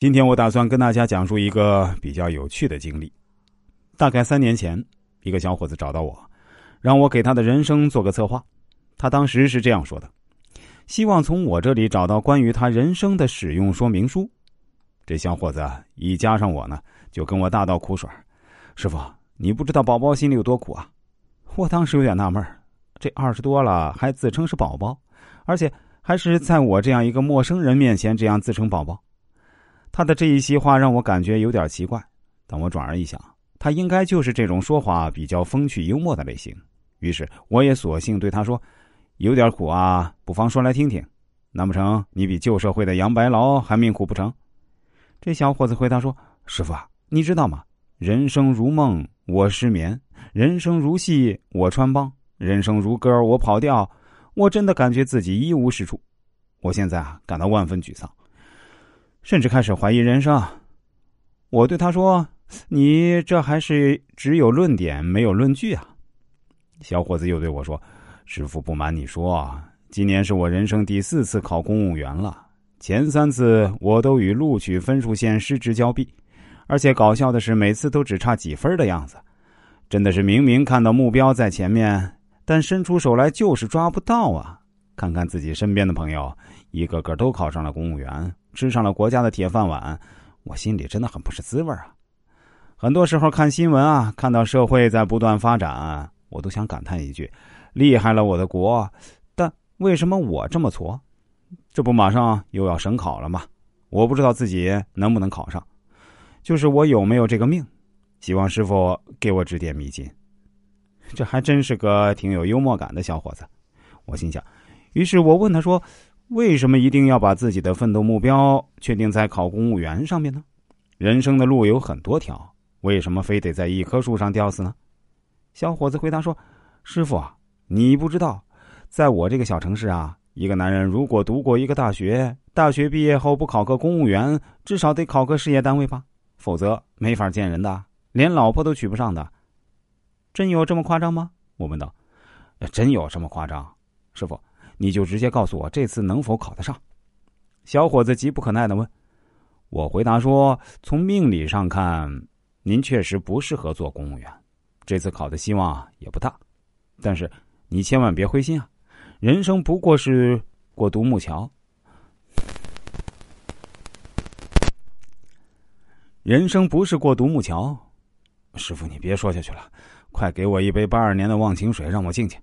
今天我打算跟大家讲述一个比较有趣的经历。大概三年前，一个小伙子找到我，让我给他的人生做个策划。他当时是这样说的：希望从我这里找到关于他人生的使用说明书。这小伙子一加上我呢，就跟我大倒苦水：“师傅，你不知道宝宝心里有多苦啊！”我当时有点纳闷这二十多了还自称是宝宝，而且还是在我这样一个陌生人面前这样自称宝宝。他的这一席话让我感觉有点奇怪，但我转而一想，他应该就是这种说话比较风趣幽默的类型。于是我也索性对他说：“有点苦啊，不妨说来听听。难不成你比旧社会的杨白劳还命苦不成？”这小伙子回答说：“师傅啊，你知道吗？人生如梦，我失眠；人生如戏，我穿帮；人生如歌，我跑调。我真的感觉自己一无是处。我现在啊，感到万分沮丧。”甚至开始怀疑人生。我对他说：“你这还是只有论点没有论据啊！”小伙子又对我说：“师傅，不瞒你说，今年是我人生第四次考公务员了。前三次我都与录取分数线失之交臂，而且搞笑的是，每次都只差几分的样子。真的是明明看到目标在前面，但伸出手来就是抓不到啊！看看自己身边的朋友，一个个都考上了公务员。”吃上了国家的铁饭碗，我心里真的很不是滋味啊！很多时候看新闻啊，看到社会在不断发展，我都想感叹一句：厉害了我的国！但为什么我这么挫？这不马上又要省考了吗？我不知道自己能不能考上，就是我有没有这个命？希望师傅给我指点迷津。这还真是个挺有幽默感的小伙子，我心想。于是我问他说。为什么一定要把自己的奋斗目标确定在考公务员上面呢？人生的路有很多条，为什么非得在一棵树上吊死呢？小伙子回答说：“师傅啊，你不知道，在我这个小城市啊，一个男人如果读过一个大学，大学毕业后不考个公务员，至少得考个事业单位吧，否则没法见人的，连老婆都娶不上的。真有这么夸张吗？”我问道。“真有这么夸张，师傅。”你就直接告诉我这次能否考得上？小伙子急不可耐的问。我回答说：“从命理上看，您确实不适合做公务员，这次考的希望也不大。但是你千万别灰心啊，人生不过是过独木桥。人生不是过独木桥。师傅，你别说下去了，快给我一杯八二年的忘情水，让我静静。”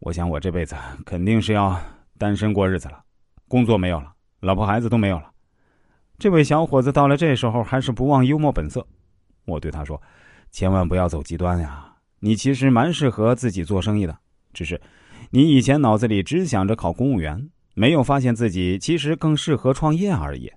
我想，我这辈子肯定是要单身过日子了，工作没有了，老婆孩子都没有了。这位小伙子到了这时候还是不忘幽默本色。我对他说：“千万不要走极端呀！你其实蛮适合自己做生意的，只是你以前脑子里只想着考公务员，没有发现自己其实更适合创业而已。”